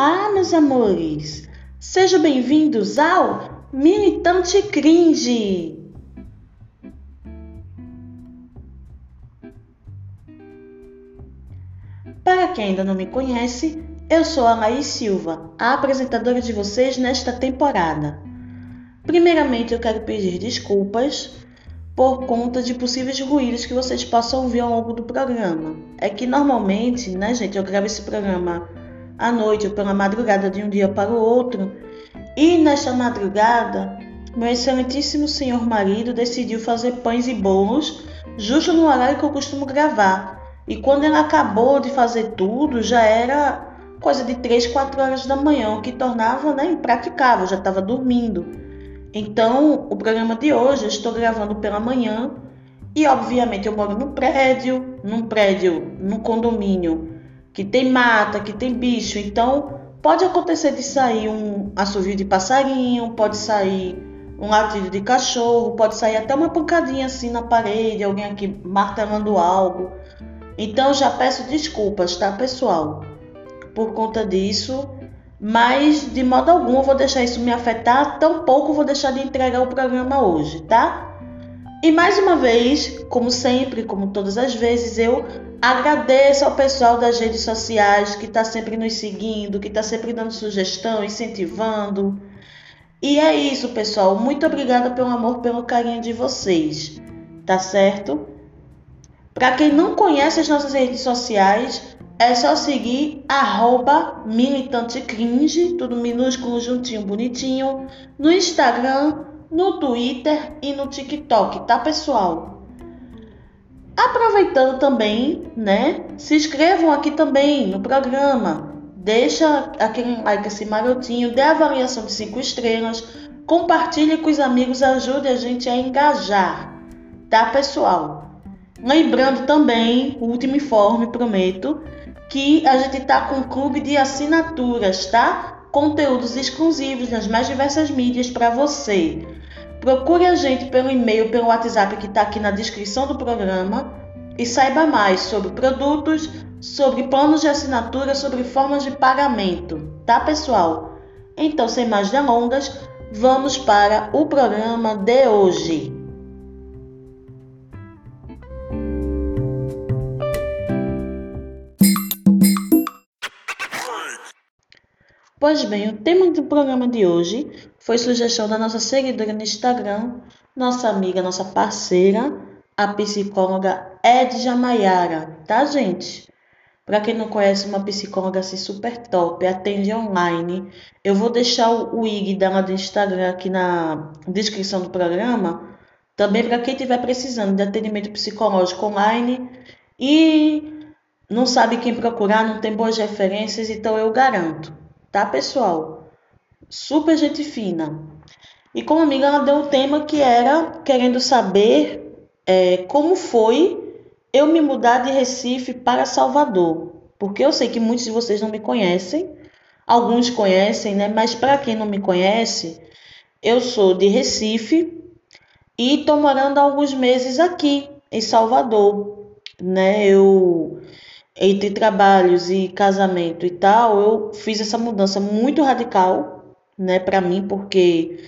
Olá, meus amores! Sejam bem-vindos ao Militante Cringe! Para quem ainda não me conhece, eu sou a Laís Silva, a apresentadora de vocês nesta temporada. Primeiramente, eu quero pedir desculpas por conta de possíveis ruídos que vocês possam ouvir ao longo do programa. É que normalmente, né, gente, eu gravo esse programa à noite ou pela madrugada de um dia para o outro. E nesta madrugada, meu excelentíssimo senhor marido decidiu fazer pães e bolos justo no horário que eu costumo gravar. E quando ele acabou de fazer tudo, já era coisa de 3, 4 horas da manhã, o que tornava né, impraticável, já estava dormindo. Então, o programa de hoje eu estou gravando pela manhã e, obviamente, eu moro num prédio, num prédio, num condomínio que tem mata, que tem bicho. Então, pode acontecer de sair um assovio de passarinho, pode sair um latido de cachorro, pode sair até uma pancadinha assim na parede, alguém aqui martelando algo. Então, já peço desculpas, tá, pessoal, por conta disso. Mas de modo algum eu vou deixar isso me afetar, tampouco vou deixar de entregar o programa hoje, tá? E mais uma vez, como sempre, como todas as vezes, eu agradeço ao pessoal das redes sociais que está sempre nos seguindo, que está sempre dando sugestão, incentivando. E é isso, pessoal. Muito obrigada pelo amor, pelo carinho de vocês, tá certo? Para quem não conhece as nossas redes sociais, é só seguir arroba militante cringe, tudo minúsculo, juntinho, bonitinho, no Instagram, no Twitter e no TikTok, tá pessoal? Aproveitando também, né? Se inscrevam aqui também no programa. Deixa aquele like assim marotinho, dê avaliação de 5 estrelas, compartilhe com os amigos, ajude a gente a engajar, tá pessoal? Lembrando também, último informe, prometo, que a gente tá com um clube de assinaturas, tá? conteúdos exclusivos nas mais diversas mídias para você. Procure a gente pelo e-mail, pelo WhatsApp que está aqui na descrição do programa e saiba mais sobre produtos, sobre planos de assinatura, sobre formas de pagamento, tá pessoal? Então, sem mais delongas, vamos para o programa de hoje. Pois bem, o tema do programa de hoje foi sugestão da nossa seguidora no Instagram, nossa amiga, nossa parceira, a psicóloga Edja Maiara, tá, gente? Para quem não conhece, uma psicóloga assim super top, atende online. Eu vou deixar o, IG dela do Instagram aqui na descrição do programa, também para quem estiver precisando de atendimento psicológico online e não sabe quem procurar, não tem boas referências, então eu garanto tá, pessoal? Super gente fina. E como amiga, ela deu um tema que era querendo saber é, como foi eu me mudar de Recife para Salvador. Porque eu sei que muitos de vocês não me conhecem, alguns conhecem, né? Mas para quem não me conhece, eu sou de Recife e estou morando há alguns meses aqui em Salvador, né? Eu entre trabalhos e casamento e tal, eu fiz essa mudança muito radical, né, para mim, porque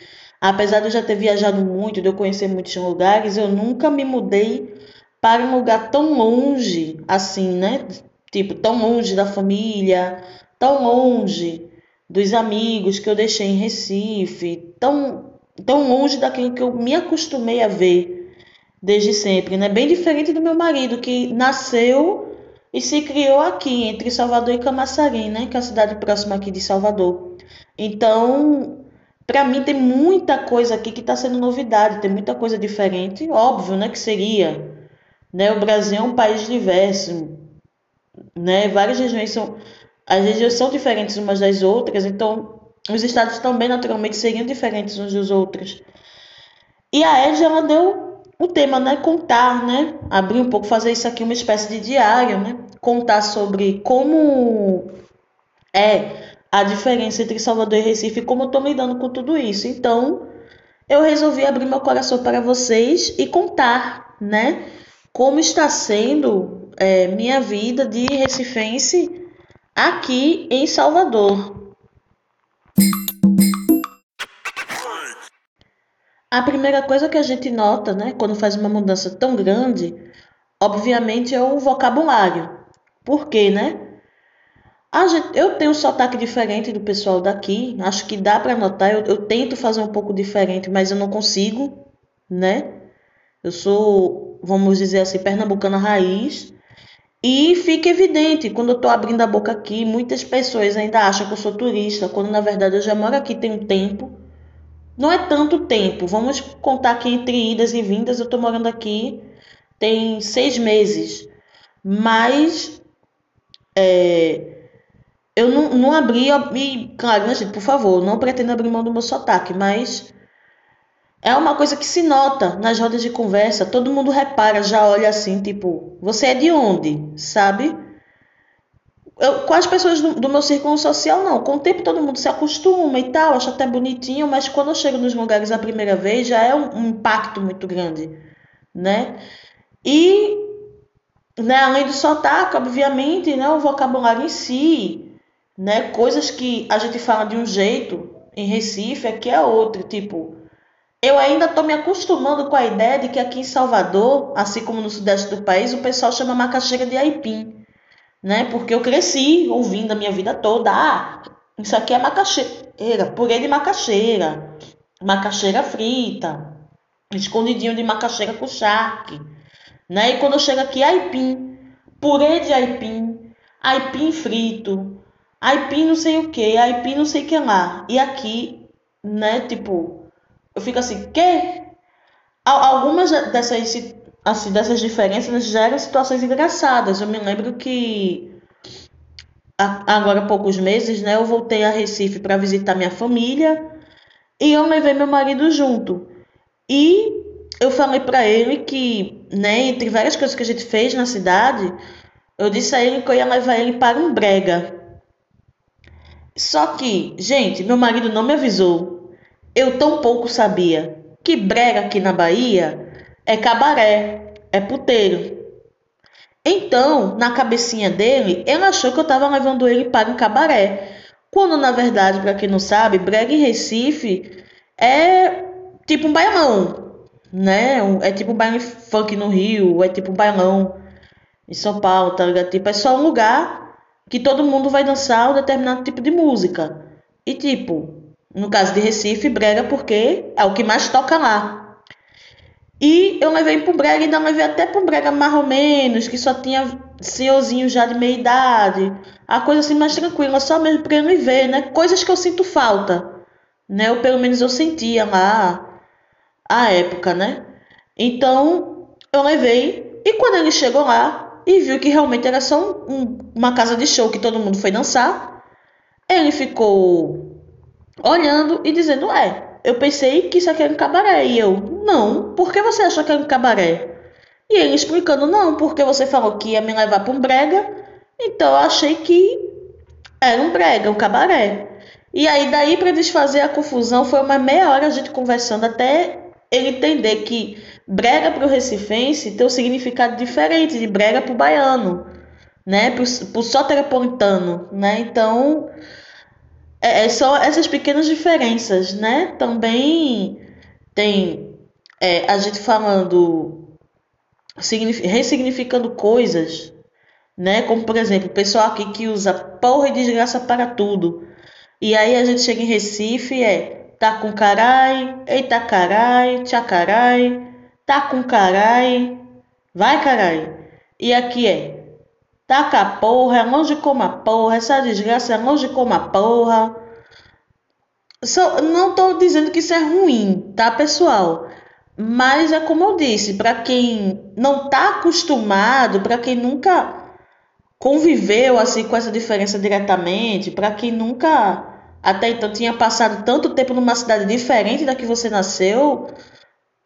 apesar de eu já ter viajado muito, de eu conhecer muitos lugares, eu nunca me mudei para um lugar tão longe assim, né? Tipo, tão longe da família, tão longe dos amigos que eu deixei em Recife, tão, tão longe daquilo que eu me acostumei a ver desde sempre, né? Bem diferente do meu marido, que nasceu e se criou aqui, entre Salvador e Camaçarim, né, que é a cidade próxima aqui de Salvador. Então, para mim tem muita coisa aqui que está sendo novidade, tem muita coisa diferente, óbvio, né, que seria, né, o Brasil é um país diverso, né, várias regiões são, as regiões são diferentes umas das outras, então os estados também naturalmente seriam diferentes uns dos outros. E a Edge, ela deu o tema, né, contar, né, abrir um pouco, fazer isso aqui uma espécie de diário, né, contar sobre como é a diferença entre Salvador e Recife como eu estou lidando com tudo isso. Então, eu resolvi abrir meu coração para vocês e contar, né, como está sendo é, minha vida de recifense aqui em Salvador. A primeira coisa que a gente nota, né, quando faz uma mudança tão grande, obviamente é o vocabulário. Por quê, né? Gente, eu tenho um sotaque diferente do pessoal daqui. Acho que dá para notar. Eu, eu, tento fazer um pouco diferente, mas eu não consigo, né? Eu sou, vamos dizer assim, pernambucana raiz. E fica evidente, quando eu estou abrindo a boca aqui, muitas pessoas ainda acham que eu sou turista, quando na verdade eu já moro aqui tem um tempo. Não é tanto tempo, vamos contar que entre idas e vindas eu estou morando aqui tem seis meses. Mas é, eu não, não abri, e, claro, né, gente, por favor, não pretendo abrir mão do meu sotaque, mas é uma coisa que se nota nas rodas de conversa, todo mundo repara, já olha assim, tipo, você é de onde, sabe? Eu, com as pessoas do, do, meu círculo social, não. Com o tempo todo mundo se acostuma e tal, acha até bonitinho, mas quando eu chego nos lugares a primeira vez, já é um, um impacto muito grande, né? E, né, além do sotaque, obviamente, né, o vocabulário em si, né? Coisas que a gente fala de um jeito em Recife, aqui é outro, tipo, eu ainda estou me acostumando com a ideia de que aqui em Salvador, assim como no sudeste do país, o pessoal chama macaxeira de aipim, né? Porque eu cresci ouvindo a minha vida toda, ah, isso aqui é macaxeira, purê de macaxeira, macaxeira frita, escondidinho de macaxeira com charque, né? E quando eu chego aqui, aipim, purê de aipim, aipim frito, aipim não sei o que, aipim não sei o que lá. E aqui, né, tipo, eu fico assim, que? Algumas dessas, assim, dessas diferenças geram situações engraçadas. Eu me lembro que agora há poucos meses, né, eu voltei a Recife para visitar minha família e eu levei meu marido junto. E eu falei para ele que, né, entre várias coisas que a gente fez na cidade, eu disse a ele que eu ia levar ele para um brega. Só que, gente, meu marido não me avisou. Eu tão pouco sabia que brega aqui na Bahia é cabaré, é puteiro. Então, na cabecinha dele, ele achou que eu estava levando ele para um cabaré. Quando, na verdade, para quem não sabe, brega em Recife é tipo um bailão, né? É tipo um baile funk no Rio, é tipo um bailão em São Paulo, tá ligado? Tipo, é só um lugar que todo mundo vai dançar um determinado tipo de música. E tipo, no caso de Recife, brega porque é o que mais toca lá. E eu levei pro brega ainda levei até pro brega mais ou menos, que só tinha senhorzinho já de meia idade. A coisa assim mais tranquila, só mesmo pra ele ver, né? Coisas que eu sinto falta, né? Ou pelo menos eu sentia lá a época, né? Então, eu levei e quando ele chegou lá, e viu que realmente era só um, uma casa de show que todo mundo foi dançar. Ele ficou olhando e dizendo: É, eu pensei que isso aqui era um cabaré. E eu: Não, por que você achou que era um cabaré? E ele explicando: Não, porque você falou que ia me levar para um brega, então eu achei que era um brega, um cabaré. E aí, daí para desfazer a confusão, foi uma meia hora a gente conversando até ele entender que brega para o recifense tem um significado diferente de brega para o baiano, né? Para o soteropolitano, né? Então, é, é, só essas pequenas diferenças, né? Também tem é, a gente falando, ressignificando coisas, né? Como, por exemplo, o pessoal aqui que usa porra e desgraça para tudo. E aí a gente chega em Recife é tá com carai, eita carai, tchá carai, tá com carai, vai carai. E aqui é, com a porra, é longe como a porra, essa desgraça é longe como a porra. So, não tô dizendo que isso é ruim, tá, pessoal? Mas é como eu disse, para quem não tá acostumado, para quem nunca conviveu assim com essa diferença diretamente, para quem nunca até então tinha passado tanto tempo numa cidade diferente da que você nasceu,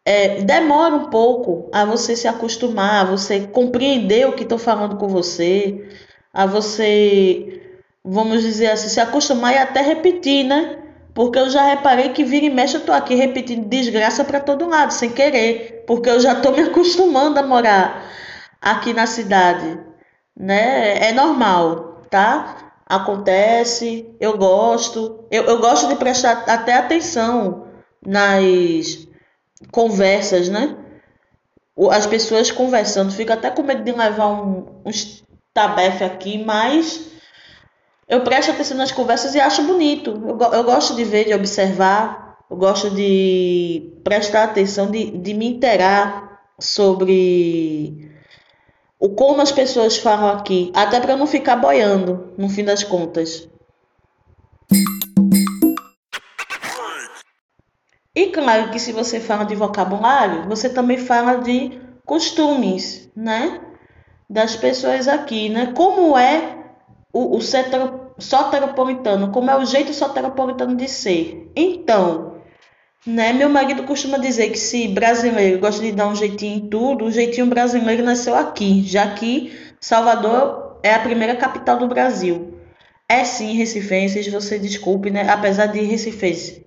é, demora um pouco a você se acostumar, a você compreender o que estou falando com você, a você, vamos dizer assim, se acostumar e até repetir, né? Porque eu já reparei que vira e mexe eu estou aqui repetindo desgraça para todo lado, sem querer, porque eu já estou me acostumando a morar aqui na cidade, né? É normal, tá? acontece, eu gosto. Eu, eu gosto de prestar até atenção nas conversas, né? As pessoas conversando. Fico até com medo de levar um, um tabefe aqui, mas eu presto atenção nas conversas e acho bonito. Eu, eu gosto de ver, de observar, eu gosto de prestar atenção, de, de me interar sobre o como as pessoas falam aqui, até para não ficar boiando, no fim das contas. E claro que se você fala de vocabulário, você também fala de costumes, né? Das pessoas aqui, né? Como é o, o soteropolitano, como é o jeito soteropolitano de ser. Então, né? Meu marido costuma dizer que se brasileiro gosta de dar um jeitinho em tudo, o jeitinho brasileiro nasceu aqui, já que Salvador é a primeira capital do Brasil. É sim, recifenses, você desculpe, né? Apesar de Recife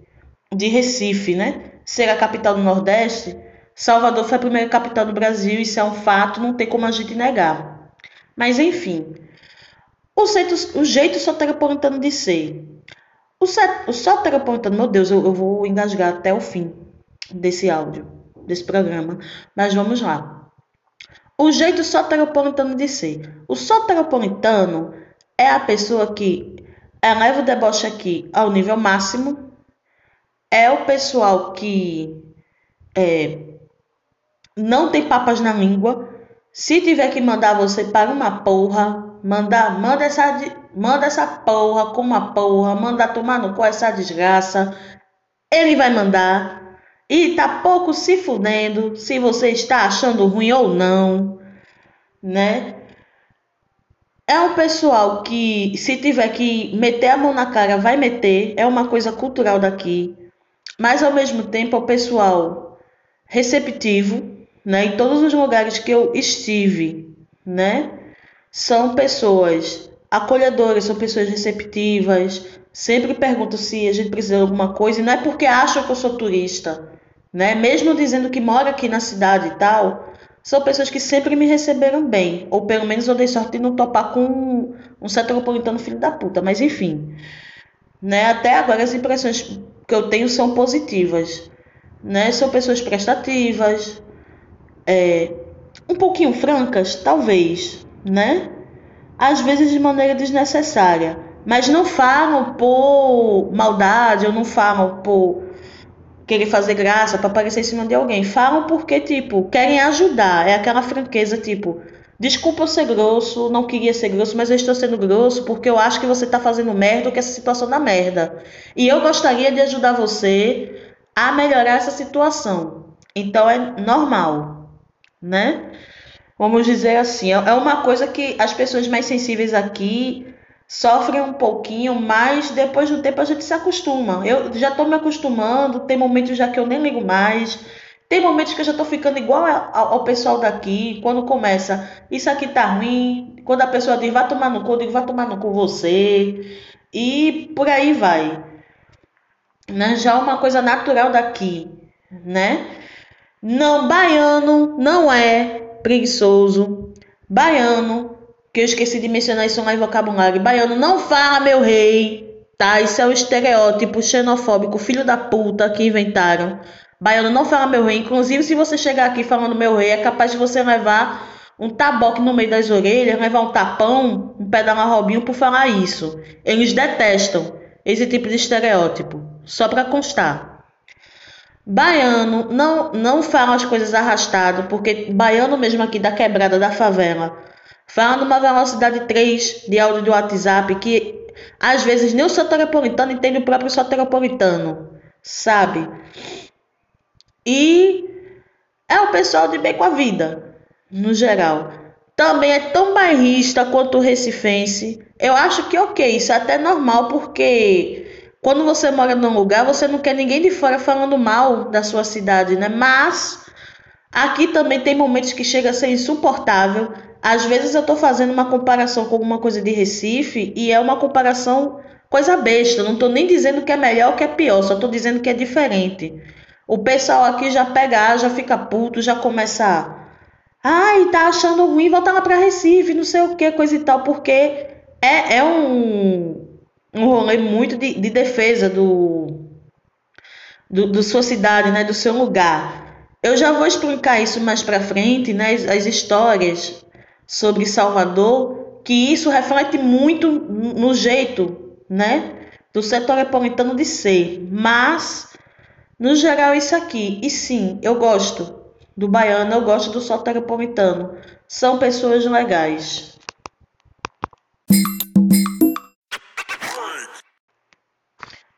de Recife, né? Ser a capital do Nordeste, Salvador foi a primeira capital do Brasil, isso é um fato, não tem como a gente negar. Mas enfim, o jeito, o jeito soteropolitano de ser. O, o soteropolitano, meu Deus, eu, eu vou engasgar até o fim desse áudio, desse programa, mas vamos lá. O jeito soteropolitano de ser. O soteropolitano é a pessoa que eleva o deboche aqui ao nível máximo é o pessoal que é, não tem papas na língua. Se tiver que mandar você para uma porra, manda, manda, essa, manda essa porra com uma porra, manda tomar no cu essa desgraça. Ele vai mandar. E tá pouco se fudendo se você está achando ruim ou não, né? É um pessoal que, se tiver que meter a mão na cara, vai meter. É uma coisa cultural daqui mas ao mesmo tempo ao pessoal receptivo, né? Em todos os lugares que eu estive, né? São pessoas acolhedoras, são pessoas receptivas. Sempre pergunto se a gente precisa de alguma coisa, e não é porque acham que eu sou turista, né? Mesmo dizendo que mora aqui na cidade e tal, são pessoas que sempre me receberam bem, ou pelo menos eu dei sorte de não topar com um, um setropolitano filho da puta, mas enfim. Né? Até agora as impressões que eu tenho são positivas. Né? São pessoas prestativas, é, um pouquinho francas, talvez, né? Às vezes de maneira desnecessária, mas não falam por maldade ou não falam por querer fazer graça para aparecer em cima de alguém. Falam porque, tipo, querem ajudar. É aquela franqueza, tipo, Desculpa eu ser grosso, não queria ser grosso, mas eu estou sendo grosso porque eu acho que você está fazendo merda ou que essa situação dá merda. E eu gostaria de ajudar você a melhorar essa situação. Então é normal, né? Vamos dizer assim, é uma coisa que as pessoas mais sensíveis aqui sofrem um pouquinho, mas depois do tempo a gente se acostuma. Eu já estou me acostumando, tem momentos já que eu nem ligo mais. Tem momentos que eu já estou ficando igual ao, pessoal daqui, quando começa, isso aqui tá ruim, quando a pessoa diz, vai tomar no cu, eu digo, vai tomar no cu você, e por aí vai. Né? Já é uma coisa natural daqui, né? Não, baiano não é preguiçoso. Baiano, que eu esqueci de mencionar isso lá em vocabulário, baiano não fala meu rei, tá? Isso é o estereótipo xenofóbico, filho da puta que inventaram Baiano não fala meu rei. Inclusive, se você chegar aqui falando meu rei, é capaz de você levar um taboque no meio das orelhas, levar um tapão, um pé da marrobinho por falar isso. Eles detestam esse tipo de estereótipo. Só para constar. Baiano não, não fala as coisas arrastado, porque baiano mesmo aqui da quebrada da favela fala numa velocidade 3 de áudio do WhatsApp que às vezes nem o soteropolitano entende o próprio soteropolitano, sabe? E é o pessoal de bem com a vida, no geral. Também é tão bairrista quanto o recifense. Eu acho que ok, isso é até normal, porque quando você mora num lugar, você não quer ninguém de fora falando mal da sua cidade, né? Mas aqui também tem momentos que chega a ser insuportável. Às vezes eu estou fazendo uma comparação com alguma coisa de Recife e é uma comparação coisa besta. Não estou nem dizendo que é melhor ou que é pior, só estou dizendo que é diferente. O pessoal aqui já pega, já fica puto, já começa. Ai, tá achando ruim voltar lá para Recife, não sei o que, coisa e tal, porque é, é um, um rolê muito de, de defesa do, do, do sua cidade, né, do seu lugar. Eu já vou explicar isso mais para frente, né, as, as histórias sobre Salvador, que isso reflete muito no jeito, né, do setor napolitano de ser. Mas, no geral, isso aqui. E sim, eu gosto do baiano, eu gosto do soteropolitano. São pessoas legais.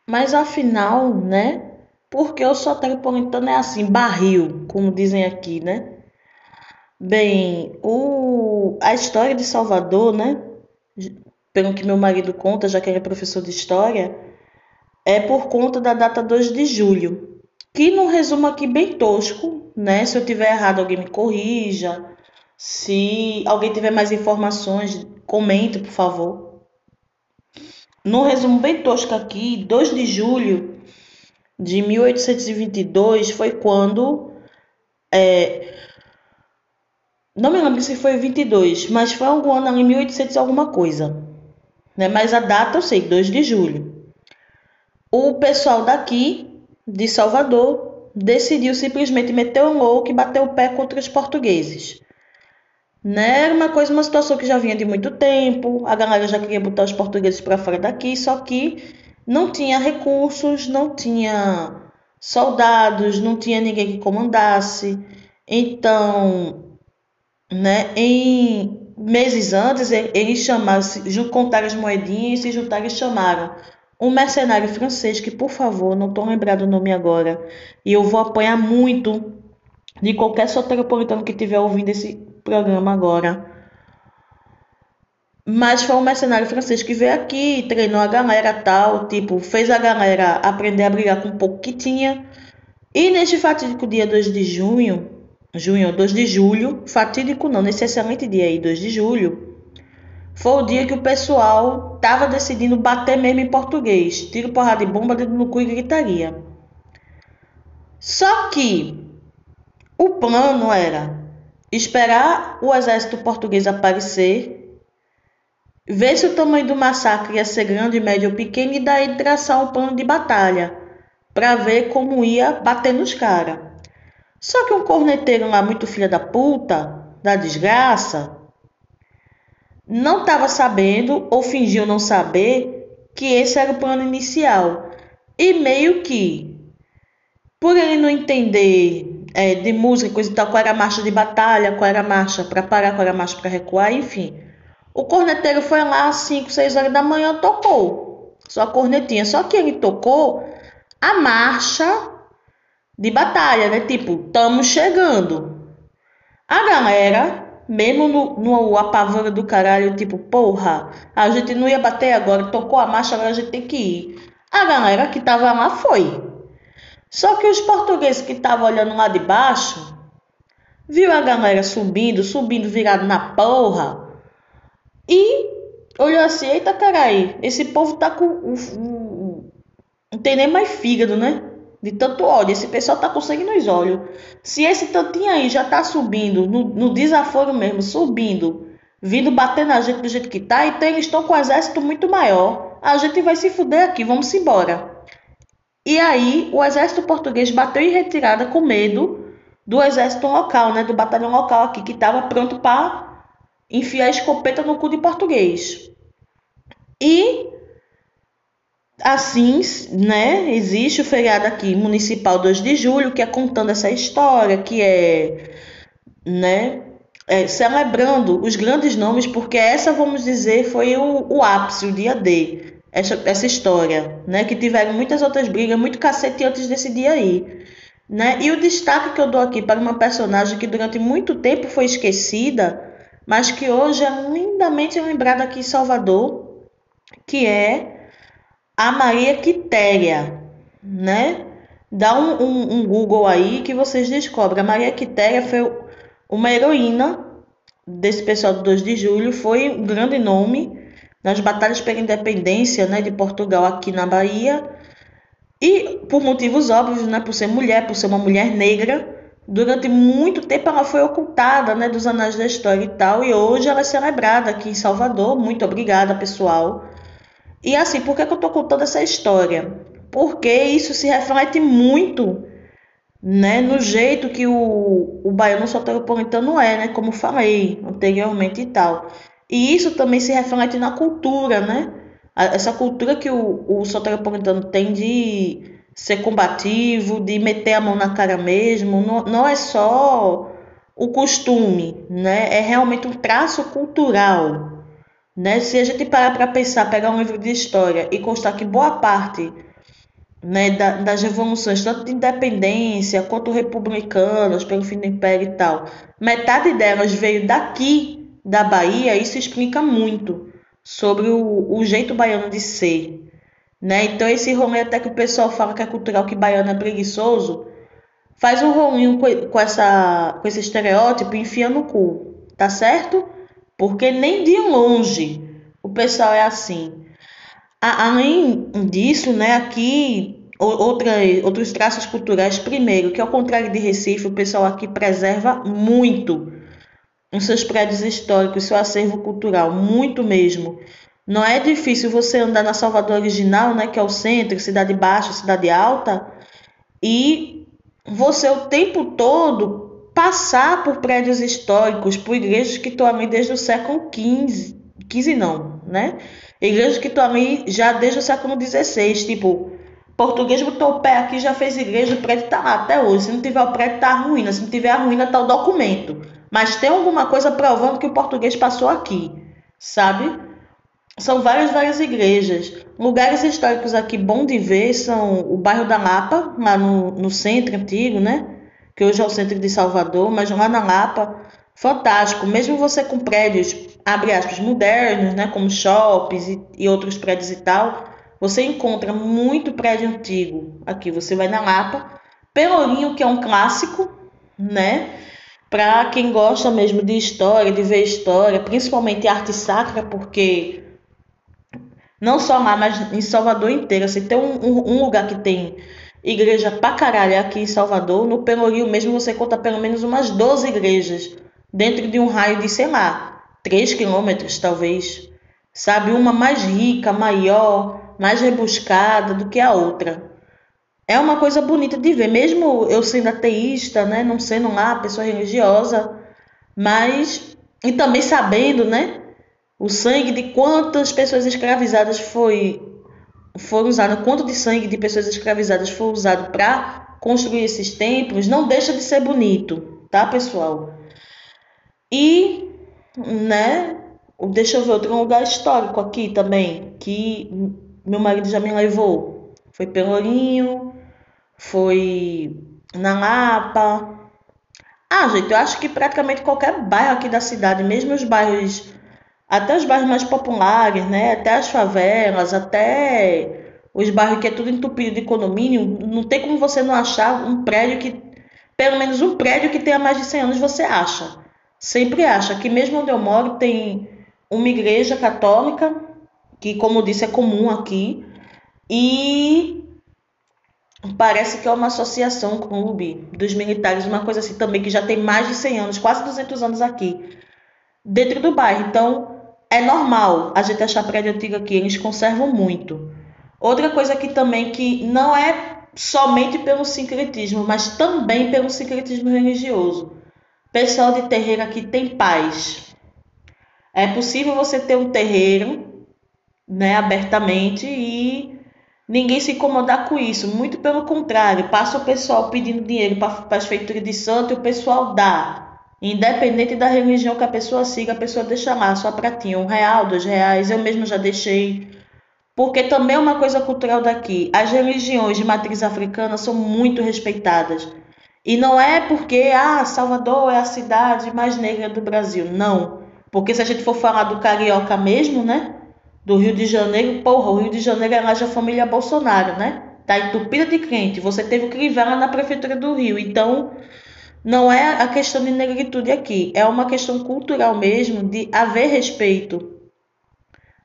Mas afinal, né? Porque o soteropolitano é assim, barril, como dizem aqui, né? Bem, o, a história de Salvador, né? Pelo que meu marido conta, já que ele é professor de história, é por conta da data 2 de julho. Que num resumo aqui bem tosco, né? Se eu tiver errado, alguém me corrija. Se alguém tiver mais informações, comente, por favor. No resumo bem tosco aqui, 2 de julho de 1822 foi quando. É, não me lembro se foi 22, mas foi algum ano ali, 1800 alguma coisa. Né? Mas a data eu sei, 2 de julho. O pessoal daqui, de Salvador, decidiu simplesmente meter um louco e bater o pé contra os portugueses. Né? Era uma coisa, uma situação que já vinha de muito tempo, a galera já queria botar os portugueses para fora daqui, só que não tinha recursos, não tinha soldados, não tinha ninguém que comandasse. Então, né, em meses antes, eles chamaram, contaram as moedinhas e se juntaram e chamaram um mercenário francês, que por favor, não estou lembrado o nome agora, e eu vou apanhar muito de qualquer soteropolitano que estiver ouvindo esse programa agora. Mas foi um mercenário francês que veio aqui, treinou a galera tal, tipo, fez a galera aprender a brigar com pouco que tinha. E neste fatídico dia 2 de junho, junho, 2 de julho, fatídico não, nesse excelente dia aí, 2 de julho, foi o dia que o pessoal tava decidindo bater mesmo em português. Tiro, porrada de bomba, dedo no cu e gritaria. Só que o plano era esperar o exército português aparecer, ver se o tamanho do massacre ia ser grande, médio ou pequeno e daí traçar um plano de batalha para ver como ia bater nos caras. Só que um corneteiro lá, muito filha da puta, da desgraça, não estava sabendo ou fingiu não saber que esse era o plano inicial. E meio que, por ele não entender é, de música, coisa e tal, qual era a marcha de batalha, qual era a marcha para parar, qual era a marcha para recuar, enfim. O corneteiro foi lá às 5, 6 horas da manhã, tocou. Só a cornetinha. Só que ele tocou a marcha de batalha, né? Tipo, estamos chegando. A galera, mesmo no, no apavoro do caralho, tipo, porra, a gente não ia bater agora, tocou a marcha, agora a gente tem que ir. A galera que tava lá foi. Só que os portugueses que estavam olhando lá de baixo, viu a galera subindo, subindo virado na porra, e olhou assim, eita carai, esse povo tá com. Não tem nem mais fígado, né? De tanto ódio. Esse pessoal tá com sangue nos olhos. Se esse tantinho aí já tá subindo, no, no desaforo mesmo, subindo, vindo bater na gente do jeito que tá, então eles estão com um exército muito maior. A gente vai se fuder aqui, vamos embora. E aí o exército português bateu em retirada com medo do exército local, né, do batalhão local aqui que estava pronto para enfiar a escopeta no cu de português. E assim, né, existe o feriado aqui municipal 2 de julho, que é contando essa história, que é, né, é, celebrando os grandes nomes, porque essa, vamos dizer, foi o, o ápice, o dia D essa, essa história, né? Que tiveram muitas outras brigas, muito cacete antes desse dia aí. Né? E o destaque que eu dou aqui para uma personagem que durante muito tempo foi esquecida, mas que hoje é lindamente lembrada aqui em Salvador, que é a Maria Quitéria, né? Dá um, um, um Google aí que vocês descobrem. A Maria Quitéria foi uma heroína desse pessoal do 2 de julho, foi um grande nome nas batalhas pela independência né, de Portugal aqui na Bahia. E por motivos óbvios, né, por ser mulher, por ser uma mulher negra, durante muito tempo ela foi ocultada, né, dos anais da história e tal, e hoje ela é celebrada aqui em Salvador. Muito obrigada, pessoal. E assim, por que, que eu estou contando essa história? Porque isso se reflete muito, né, no jeito que o, o baiano soteropolitano é, né, como falei anteriormente e tal. E isso também se reflete na cultura, né? Essa cultura que o, o soteropolitano tem de ser combativo, de meter a mão na cara mesmo, não, não é só o costume, né? É realmente um traço cultural, né? Se a gente parar para pensar, pegar um livro de história e constar que boa parte né, da, das revoluções, tanto de independência quanto republicanas, pelo fim do império e tal, metade delas veio daqui, da Bahia, isso explica muito sobre o, o jeito baiano de ser, né? Então esse rolê até que o pessoal fala que é cultural, que baiano é preguiçoso, faz um rolinho com, essa, com esse estereótipo e enfia no cu, tá certo? Porque nem de longe o pessoal é assim. além disso, né, aqui outra, outros traços culturais. Primeiro, que ao contrário de Recife, o pessoal aqui preserva muito os seus prédios históricos, seu acervo cultural, muito mesmo. Não é difícil você andar na Salvador original, né, que é o centro, cidade baixa, cidade alta, e você o tempo todo passar por prédios históricos, por igrejas que estão ali desde o século XV, XV não, né? Igrejas que estão ali já desde o século XVI, tipo, português botou o pé aqui, já fez igreja, o prédio está lá até hoje. Se não tiver o prédio, tá a ruína. Se não tiver a ruína, tá o documento. Mas tem alguma coisa provando que o português passou aqui, sabe? São várias, várias igrejas. Lugares históricos aqui bom de ver são o bairro da Lapa, lá no, no centro antigo, né? Que hoje é o centro de Salvador, mas lá na Lapa, fantástico. Mesmo você com prédios, abre aspas, modernos, né? Como shoppings e, e outros prédios e tal, você encontra muito prédio antigo aqui. Você vai na Lapa, Pelourinho, que é um clássico, né? Para quem gosta mesmo de história, de ver história, principalmente arte sacra, porque não só lá, mas em Salvador inteira. Se tem um, um, um, lugar que tem igreja pra caralho aqui em Salvador, no Pelourinho mesmo você conta pelo menos umas 12 igrejas dentro de um raio de, sei lá, 3 quilômetros talvez. Sabe? Uma mais rica, maior, mais rebuscada do que a outra. É uma coisa bonita de ver, mesmo eu sendo ateísta, né, não sendo lá pessoa religiosa, mas e também sabendo, né, o sangue de quantas pessoas escravizadas foi foram usado, quanto de sangue de pessoas escravizadas foi usado para construir esses templos, não deixa de ser bonito, tá, pessoal? E, né, deixa eu ver outro lugar histórico aqui também, que meu marido já me levou. Foi Pelourinho, foi na Lapa. Ah, gente, eu acho que praticamente qualquer bairro aqui da cidade, mesmo os bairros até os bairros mais populares, né? Até as favelas, até os bairros que é tudo entupido de condomínio, não tem como você não achar um prédio que, pelo menos um prédio que tenha mais de 100 anos, você acha. Sempre acha. Aqui mesmo onde eu moro tem uma igreja católica, que como eu disse é comum aqui, e parece que é uma associação, um clube dos militares, uma coisa assim também, que já tem mais de 100 anos, quase 200 anos aqui, dentro do bairro. Então, é normal a gente achar prédio antigo aqui, eles conservam muito. Outra coisa aqui também que não é somente pelo sincretismo, mas também pelo sincretismo religioso. Pessoal de terreiro aqui tem paz. É possível você ter um terreiro, né, abertamente e ninguém se incomodar com isso. Muito pelo contrário, passa o pessoal pedindo dinheiro para as feituras de santo e o pessoal dá. Independente da religião que a pessoa siga, a pessoa deixa lá sua pratinha, um real, dois reais, eu mesmo já deixei. Porque também é uma coisa cultural daqui. As religiões de matriz africana são muito respeitadas. E não é porque, ah, Salvador é a cidade mais negra do Brasil. Não. Porque se a gente for falar do carioca mesmo, né? Do Rio de Janeiro, porra, o Rio de Janeiro é lá da família Bolsonaro, né? Tá entupida de crente. Você teve o Crivella na prefeitura do Rio. Então, não é a questão de negritude aqui, é uma questão cultural mesmo de haver respeito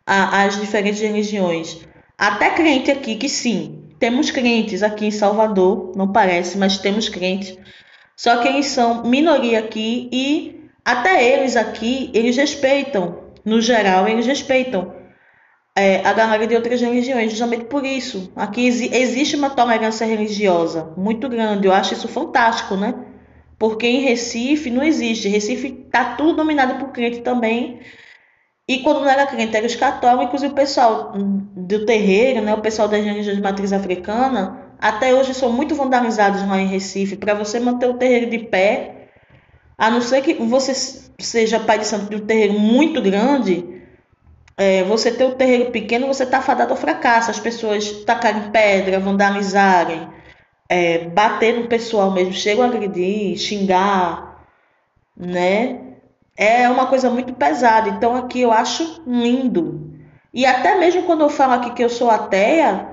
às diferentes religiões. Até crente aqui, que sim, temos crentes aqui em Salvador, não parece, mas temos crentes. Só que eles são minoria aqui e até eles aqui, eles respeitam. No geral, eles respeitam é, a galera de outras religiões, justamente por isso. Aqui existe uma tolerância religiosa muito grande. Eu acho isso fantástico, né? Porque em Recife não existe. Recife tá tudo dominado por crente também. E quando não era crente, eram os católicos e o pessoal do terreiro, né? O pessoal das religiões de matriz africana, até hoje são muito vandalizados lá em Recife. Para você manter o terreiro de pé, a não ser que você seja pai de santo de um terreiro muito grande, é, você ter um terreiro pequeno, você está fadado ao fracasso. As pessoas tacarem pedra, vandalizarem, é, bater no pessoal mesmo, chegam a agredir, xingar, né? É uma coisa muito pesada. Então aqui eu acho lindo. E até mesmo quando eu falo aqui que eu sou ateia,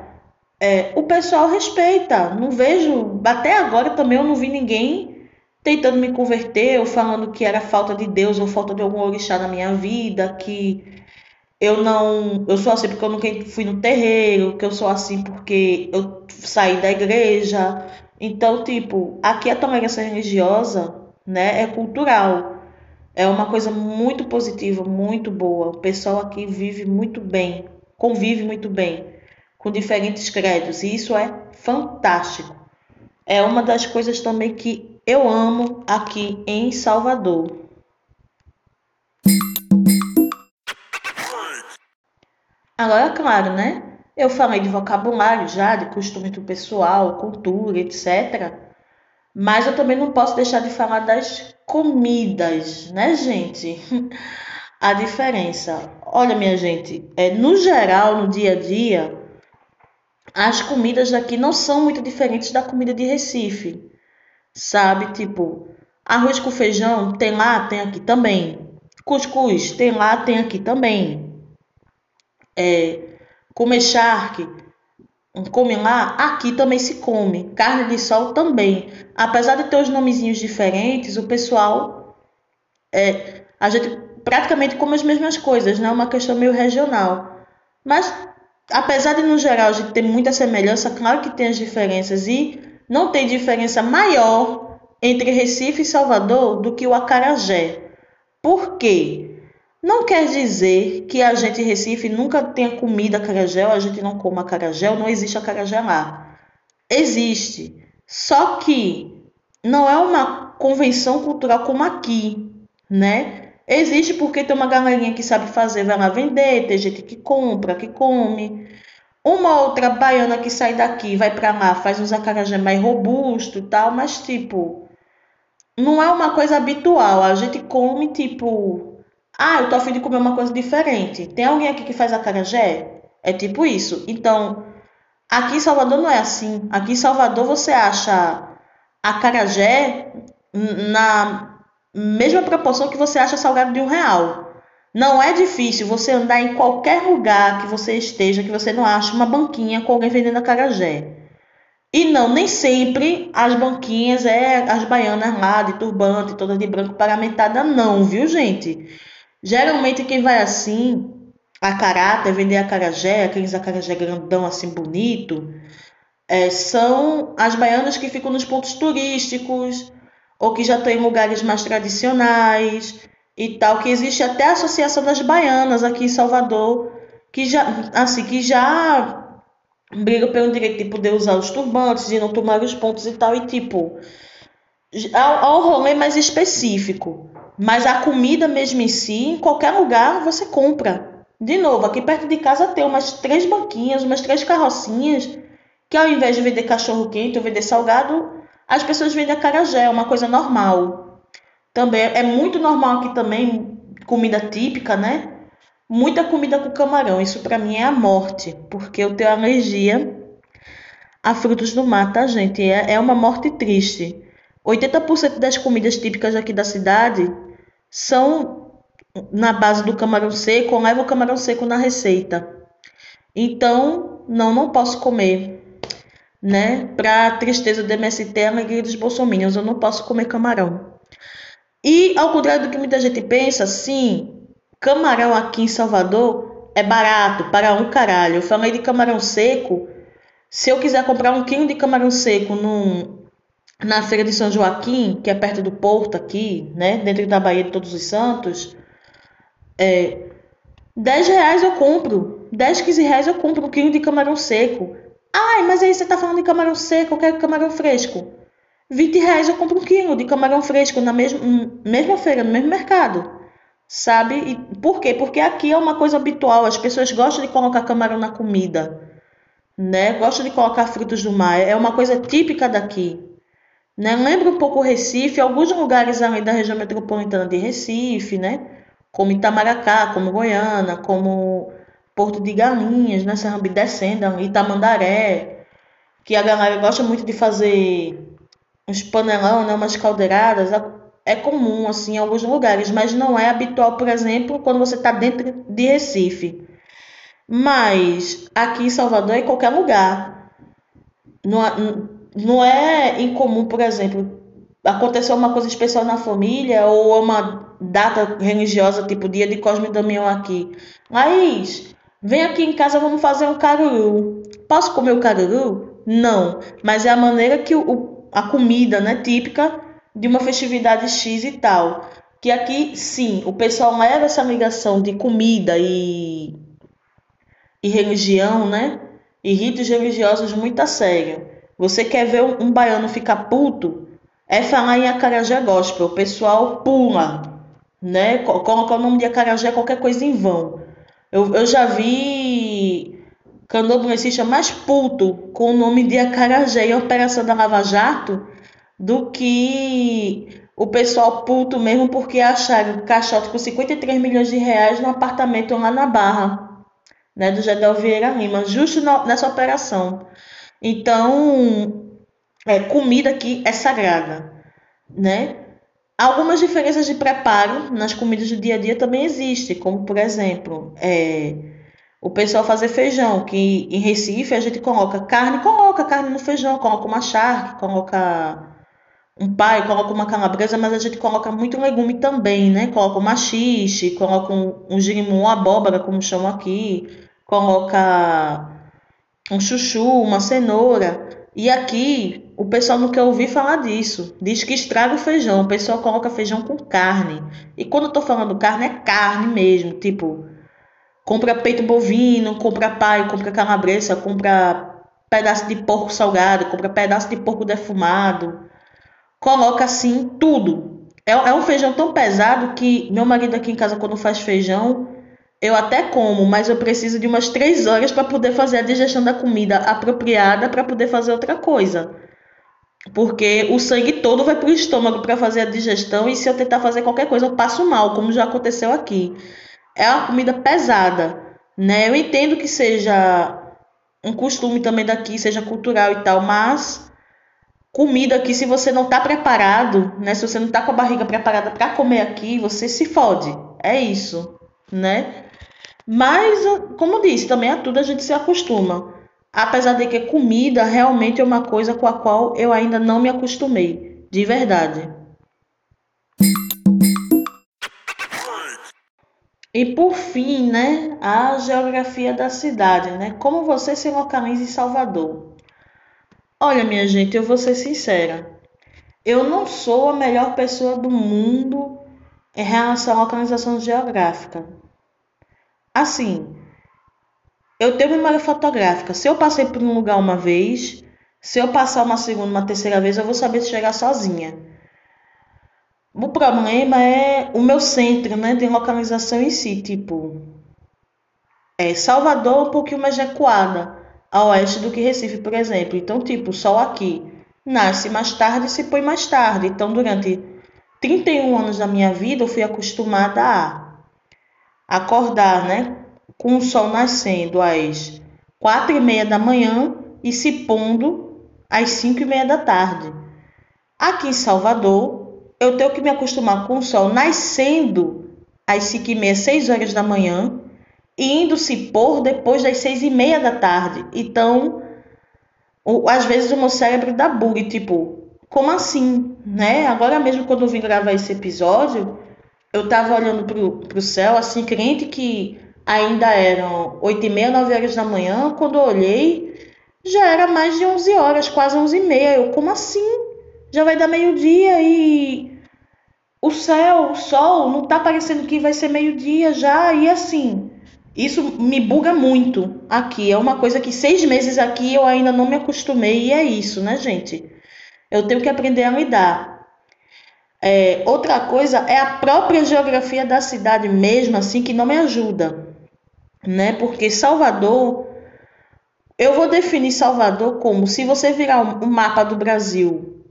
é, o pessoal respeita. Não vejo, até agora também eu não vi ninguém tentando me converter ou falando que era falta de Deus ou falta de algum orixá na minha vida, que eu não, eu sou assim porque eu nunca fui no terreiro, que eu sou assim porque eu saí da igreja. Então, tipo, aqui a tolerância religiosa, né, é cultural. É uma coisa muito positiva, muito boa. O pessoal aqui vive muito bem, convive muito bem com diferentes credos, e isso é fantástico. É uma das coisas também que eu amo aqui em Salvador. Agora, claro, né? Eu falei de vocabulário já, de costume do pessoal, cultura, etc. Mas eu também não posso deixar de falar das comidas, né, gente? A diferença. Olha, minha gente, é, no geral, no dia a dia, as comidas daqui não são muito diferentes da comida de Recife. Sabe? Tipo, arroz com feijão tem lá, tem aqui também. Cuscuz tem lá, tem aqui também é, comer charque, come lá, aqui também se come. Carne de sol também. Apesar de ter os nomezinhos diferentes, o pessoal, é, a gente praticamente come as mesmas coisas, né? É uma questão meio regional. Mas, apesar de no geral a gente ter muita semelhança, claro que tem as diferenças e não tem diferença maior entre Recife e Salvador do que o acarajé. Por quê? Não quer dizer que a gente em Recife nunca tenha comido acarajé a gente não coma acarajé não existe acarajé lá. Existe. Só que não é uma convenção cultural como aqui, né? Existe porque tem uma galerinha que sabe fazer, vai lá vender, tem gente que compra, que come. Uma outra baiana que sai daqui, vai para lá, faz uns acarajé mais robusto e tal, mas tipo, não é uma coisa habitual. A gente come tipo ah, eu tô afim de comer uma coisa diferente. Tem alguém aqui que faz acarajé? É tipo isso. Então, aqui em Salvador não é assim. Aqui em Salvador você acha acarajé na mesma proporção que você acha salgado de um real. Não é difícil você andar em qualquer lugar que você esteja que você não ache uma banquinha com alguém vendendo acarajé. E não, nem sempre as banquinhas é as baianas lá de turbante, toda de branco paramentada, não, viu, gente? Geralmente quem vai assim, a caráter, vender acarajé, aqueles acarajé grandão assim bonito, é, são as baianas que ficam nos pontos turísticos ou que já estão em lugares mais tradicionais e tal, que existe até a Associação das Baianas aqui em Salvador, que já, assim, que já briga pelo direito de poder usar os turbantes, de não tomar os pontos e tal, e tipo, há um rolê mais específico. Mas a comida mesmo em si, em qualquer lugar você compra. De novo, aqui perto de casa tem umas três banquinhas, umas três carrocinhas, que ao invés de vender cachorro quente ou vender salgado, as pessoas vendem acarajé, uma coisa normal. Também é muito normal aqui também comida típica, né? Muita comida com camarão. Isso para mim é a morte, porque eu tenho alergia a frutos do mar, tá, gente? É, é uma morte triste. 80% das comidas típicas aqui da cidade são na base do camarão seco, leva o camarão seco na receita. Então, não, não posso comer, né? Para tristeza do MST, a alegria dos bolsominions, eu não posso comer camarão. E, ao contrário do que muita gente pensa, sim, camarão aqui em Salvador é barato, para um caralho. Eu falei de camarão seco, se eu quiser comprar um quilo de camarão seco num na feira de São Joaquim, que é perto do porto aqui, né? Dentro da Bahia de Todos os Santos, é, 10 reais eu compro. 10, 15 reais eu compro um quilo de camarão seco. Ai, mas aí você tá falando de camarão seco, eu quero camarão fresco. 20 reais eu compro um quilo de camarão fresco na mesma, mesma feira, no mesmo mercado. Sabe? E por quê? Porque aqui é uma coisa habitual. As pessoas gostam de colocar camarão na comida. Né? Gostam de colocar frutos do mar. É uma coisa típica daqui. Né? Lembra um pouco o Recife, alguns lugares ali da região metropolitana de Recife, né? Como Itamaracá, como Goiânia, como Porto de Galinhas, né? Serrambi descendo Itamandaré, que a galera gosta muito de fazer uns panelão, né, umas caldeiradas, é comum assim em alguns lugares, mas não é habitual, por exemplo, quando você está dentro de Recife. Mas aqui em Salvador é em qualquer lugar. Não, não é incomum, por exemplo, aconteceu uma coisa especial na família ou uma data religiosa, tipo dia de Cosme e Damião aqui. Laís, vem aqui em casa, vamos fazer um caruru. Posso comer o caruru? Não, mas é a maneira que o, a comida, né, típica de uma festividade X e tal. Que aqui, sim, o pessoal leva essa ligação de comida e, e religião, né? E ritos religiosos muito a sério. Você quer ver um, baiano ficar puto? É falar em acarajé gospel. O pessoal pula, né? Coloca o nome de acarajé qualquer coisa em vão. Eu, eu já vi candomblessista mais puto com o nome de Acarajé e Operação da Lava Jato do que o pessoal puto mesmo porque acharam caixote com 53 milhões de reais no apartamento lá na Barra, né, do Gedel Vieira Lima, justo nessa operação. Então, é, comida aqui é sagrada, né? Algumas diferenças de preparo nas comidas do dia a dia também existem, como por exemplo, é, o pessoal fazer feijão, que em Recife a gente coloca carne, coloca carne no feijão, coloca uma charque, coloca um pai, coloca uma calabresa, mas a gente coloca muito legume também, né? Coloca uma xixe, coloca um, um girimum, abóbora, como chamam aqui, coloca um chuchu, uma cenoura. E aqui o pessoal não quer ouvir falar disso. Diz que estraga o feijão. O pessoal coloca feijão com carne. E quando eu tô falando carne, é carne mesmo. Tipo, Compra peito bovino, compra pai, compra calabresa, compra pedaço de porco salgado, compra pedaço de porco defumado. Coloca assim tudo. É, é um feijão tão pesado que meu marido aqui em casa, quando faz feijão, eu até como, mas eu preciso de umas três horas para poder fazer a digestão da comida apropriada para poder fazer outra coisa. Porque o sangue todo vai para o estômago para fazer a digestão e se eu tentar fazer qualquer coisa eu passo mal, como já aconteceu aqui é uma comida pesada, né? Eu entendo que seja um costume também daqui, seja cultural e tal, mas comida aqui, se você não está preparado, né? Se você não está com a barriga preparada para comer aqui, você se fode. É isso, né? Mas, como disse, também a tudo a gente se acostuma. Apesar de que comida realmente é uma coisa com a qual eu ainda não me acostumei, de verdade. E por fim, né, a geografia da cidade, né? Como você se localiza em Salvador? Olha, minha gente, eu vou ser sincera. Eu não sou a melhor pessoa do mundo em relação à localização geográfica. Assim, eu tenho memória fotográfica. Se eu passei por um lugar uma vez, se eu passar uma segunda, uma terceira vez, eu vou saber chegar sozinha. O problema é o meu centro, né, de localização em si, tipo, é Salvador um pouquinho mais recuada a oeste do que Recife, por exemplo. Então, tipo, o sol aqui nasce mais tarde e se põe mais tarde. Então, durante 31 anos da minha vida, eu fui acostumada a acordar, né, com o sol nascendo às quatro e meia da manhã e se pondo às cinco e meia da tarde. Aqui em Salvador, eu tenho que me acostumar com o sol nascendo às 5 e meia, 6 horas da manhã e indo se pôr depois das 6 e meia da tarde. Então, às vezes o meu cérebro dá bug, tipo, como assim? Né? Agora mesmo quando eu vim gravar esse episódio, eu tava olhando pro, pro céu, assim, crente que ainda eram 8 e meia, 9 horas da manhã. Quando eu olhei, já era mais de 11 horas, quase 11 e meia. Eu, como assim? já vai dar meio-dia e o céu, o sol, não tá parecendo que vai ser meio-dia já. E assim, isso me buga muito aqui. É uma coisa que seis meses aqui eu ainda não me acostumei e é isso, né, gente? Eu tenho que aprender a lidar. É, outra coisa é a própria geografia da cidade mesmo, assim, que não me ajuda, né? Porque Salvador, eu vou definir Salvador como se você virar um mapa do Brasil,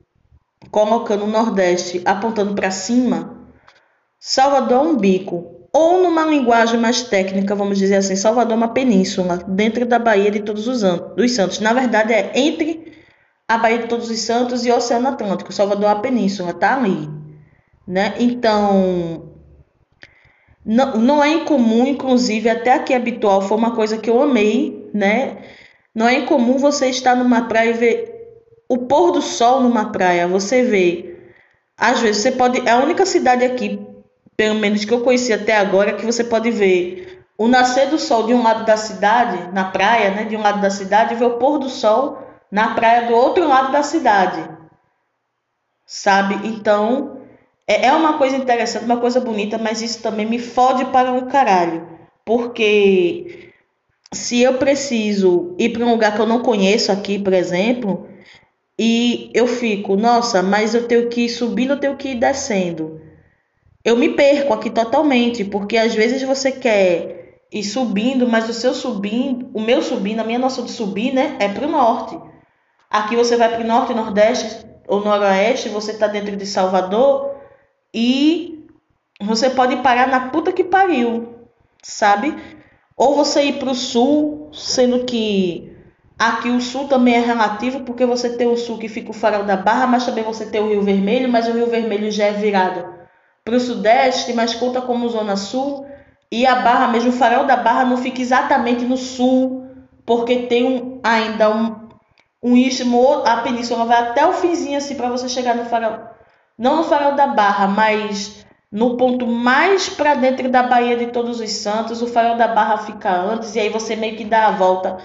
colocando o Nordeste apontando para cima, Salvador é um bico. Ou numa linguagem mais técnica, vamos dizer assim, Salvador é uma península dentro da Baía de Todos os dos Santos. Na verdade, é entre a Baía de Todos os Santos e o Oceano Atlântico. Salvador é a península, tá ali né? Então, não, não é incomum, inclusive, até aqui habitual, foi uma coisa que eu amei, né? Não é incomum você estar numa praia e ver o pôr do sol numa praia. Você vê, às vezes você pode, é a única cidade aqui, pelo menos que eu conheci até agora, que você pode ver o nascer do sol de um lado da cidade, na praia, né? De um lado da cidade, e ver o pôr do sol na praia do outro lado da cidade. Sabe? Então, é, é uma coisa interessante, uma coisa bonita, mas isso também me fode para um caralho. Porque se eu preciso ir para um lugar que eu não conheço aqui, por exemplo, e eu fico, nossa, mas eu tenho que ir subindo, eu tenho que ir descendo. Eu me perco aqui totalmente, porque às vezes você quer ir subindo, mas o seu subindo, o meu subindo, a minha noção de subir, né, é para o norte. Aqui você vai para o norte, nordeste ou noroeste, você está dentro de Salvador, e você pode parar na puta que pariu, sabe? Ou você ir para o sul, sendo que aqui o sul também é relativo, porque você tem o sul que fica o farol da Barra, mas também você tem o Rio Vermelho, mas o Rio Vermelho já é virado para o sudeste, mas conta como zona sul. E a Barra, mesmo o farol da Barra, não fica exatamente no sul, porque tem um, ainda um, um istmo, a península vai até o finzinho assim para você chegar no farol não no farol da Barra, mas no ponto mais para dentro da Baía de Todos os Santos, o farol da Barra fica antes e aí você meio que dá a volta.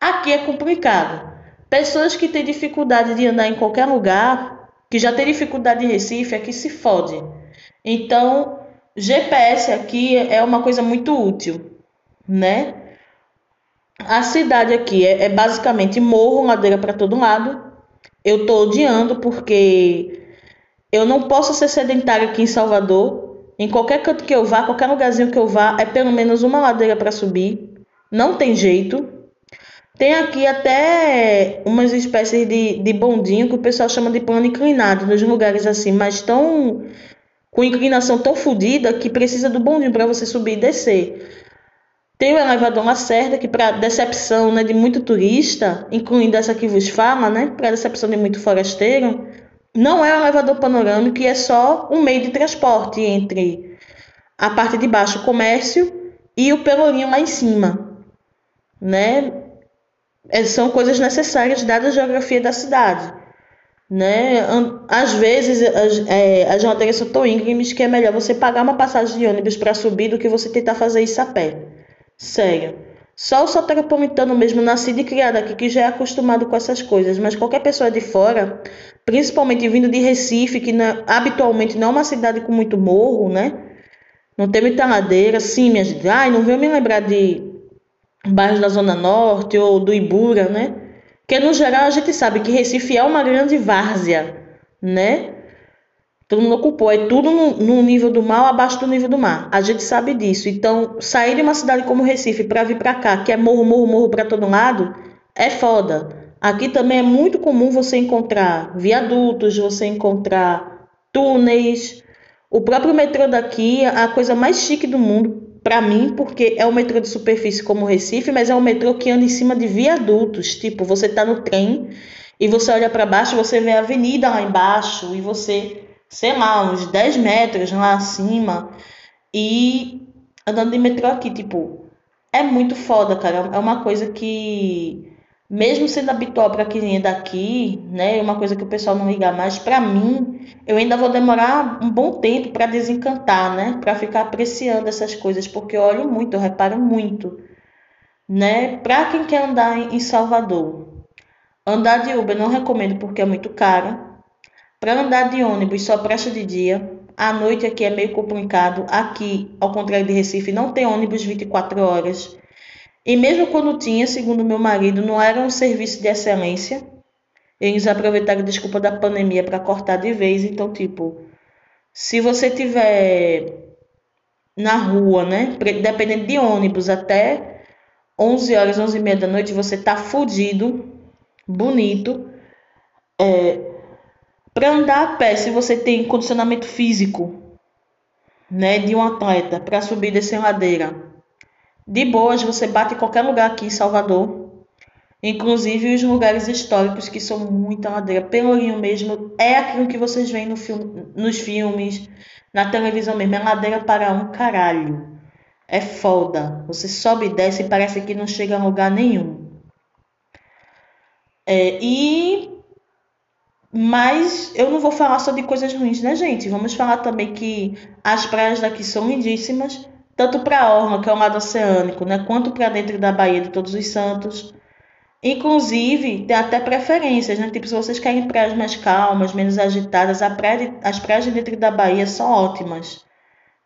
Aqui é complicado. Pessoas que têm dificuldade de andar em qualquer lugar, que já têm dificuldade em Recife, aqui se fode. Então, GPS aqui é uma coisa muito útil, né? A cidade aqui é, é basicamente morro, ladeira para todo lado. Eu tô odiando porque eu não posso ser sedentário aqui em Salvador. Em qualquer canto que eu vá, qualquer lugarzinho que eu vá, é pelo menos uma ladeira para subir. Não tem jeito. Tem aqui até umas espécies de, de bondinho que o pessoal chama de plano inclinado, nos lugares assim, mas tão com inclinação tão fodida que precisa do bondinho para você subir e descer. Tem o elevador Lacerda, que para decepção né, de muito turista, incluindo essa que vos fala, né, para decepção de muito forasteiro, não é um elevador panorâmico e é só um meio de transporte entre a parte de baixo, o comércio, e o pelourinho lá em cima, né? É, são coisas necessárias dada a geografia da cidade, né? Às vezes as, é, são tão íngremes que é melhor você pagar uma passagem de ônibus para subir do que você tentar fazer isso a pé. Sério. Só o soteropolitano mesmo, nascido e criado aqui, que já é acostumado com essas coisas, mas qualquer pessoa de fora, principalmente vindo de Recife, que não, habitualmente não é uma cidade com muito morro, né? Não tem muita ladeira, sim, minha gente. Ai, não veio me lembrar de bairros da Zona Norte ou do Ibura, né? Porque no geral a gente sabe que Recife é uma grande várzea, né? Todo mundo ocupou. É tudo no, no, nível do mar, abaixo do nível do mar. A gente sabe disso. Então, sair de uma cidade como Recife para vir para cá, que é morro, morro, morro para todo lado, é foda. Aqui também é muito comum você encontrar viadutos, você encontrar túneis. O próprio metrô daqui é a coisa mais chique do mundo para mim, porque é um metrô de superfície como Recife, mas é um metrô que anda em cima de viadutos. Tipo, você está no trem e você olha para baixo, você vê a avenida lá embaixo e você sei lá, uns 10 metros lá acima. E andando de metrô aqui, tipo, é muito foda, cara. É uma coisa que, mesmo sendo habitual para quem é daqui, né, é uma coisa que o pessoal não liga mais. Para mim, eu ainda vou demorar um bom tempo para desencantar, né, para ficar apreciando essas coisas, porque eu olho muito, eu reparo muito, né. Para quem quer andar em Salvador, andar de Uber não recomendo porque é muito caro. Para andar de ônibus só presta de dia. À noite aqui é meio complicado. Aqui, ao contrário de Recife, não tem ônibus 24 horas. E mesmo quando tinha, segundo meu marido, não era um serviço de excelência. Eles aproveitaram a desculpa da pandemia para cortar de vez. Então, tipo, se você tiver na rua, né, dependendo de ônibus, até 11 horas, 11 e meia da noite, você tá fudido, bonito. É, para andar a pé, se você tem condicionamento físico, né, de um atleta para subir descer ladeira, de boas, você bate em qualquer lugar aqui em Salvador, inclusive os lugares históricos que são muita ladeira. Pelourinho mesmo é aquilo que vocês veem no filme, nos filmes, na televisão mesmo, é ladeira para um caralho. É foda. Você sobe e desce e parece que não chega a lugar nenhum. É, e mas eu não vou falar só de coisas ruins, né, gente? Vamos falar também que as praias daqui são lindíssimas, tanto para a Orla, que é o lado oceânico, né, quanto para dentro da Baía de Todos os Santos. Inclusive, tem até preferências, né? Tipo, se vocês querem praias mais calmas, menos agitadas, praia de, as praias de dentro da Bahia são ótimas,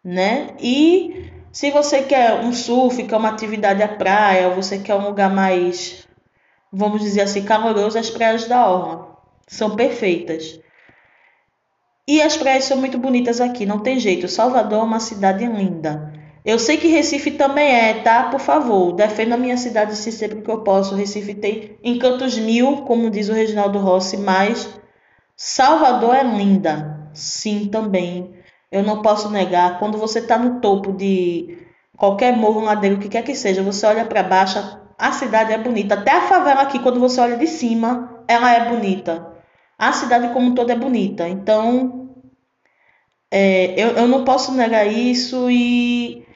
né? E se você quer um surf, quer uma atividade à praia, ou você quer um lugar mais, vamos dizer assim, caloroso, as praias da Orla são perfeitas. E as praias são muito bonitas aqui, não tem jeito. Salvador é uma cidade linda. Eu sei que Recife também é, tá? Por favor, defenda a minha cidade se sempre que eu posso. Recife tem encantos mil, como diz o Reginaldo Rossi, mas Salvador é linda. Sim, também. Eu não posso negar. Quando você está no topo de qualquer morro, ladeiro, o que quer que seja, você olha para baixo, a cidade é bonita. Até a favela aqui, quando você olha de cima, ela é bonita a cidade como um todo é bonita. Então, é, eu, eu não posso negar isso e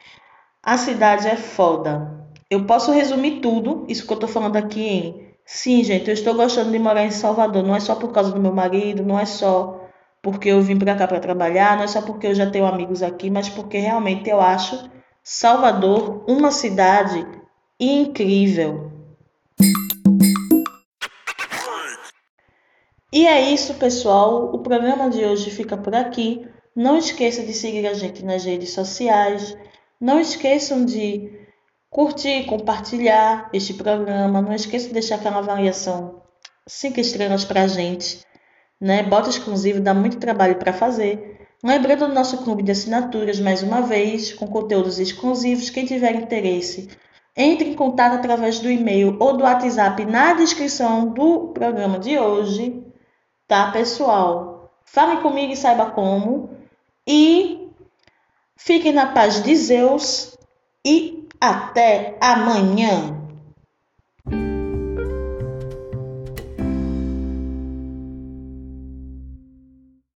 a cidade é foda. Eu posso resumir tudo, isso que eu tô falando aqui em. Sim, gente, eu estou gostando de morar em Salvador. Não é só por causa do meu marido, não é só porque eu vim para cá para trabalhar, não é só porque eu já tenho amigos aqui, mas porque realmente eu acho Salvador uma cidade incrível. E é isso, pessoal. O programa de hoje fica por aqui. Não esqueça de seguir a gente nas redes sociais. Não esqueçam de curtir, compartilhar este programa. Não esqueça de deixar aquela avaliação cinco estrelas para a gente. Né? Bota exclusivo, dá muito trabalho para fazer. Lembrando do nosso clube de assinaturas, mais uma vez, com conteúdos exclusivos. Quem tiver interesse, entre em contato através do e-mail ou do WhatsApp na descrição do programa de hoje tá, pessoal? Fale comigo e saiba como. E fiquem na paz de Zeus e até amanhã.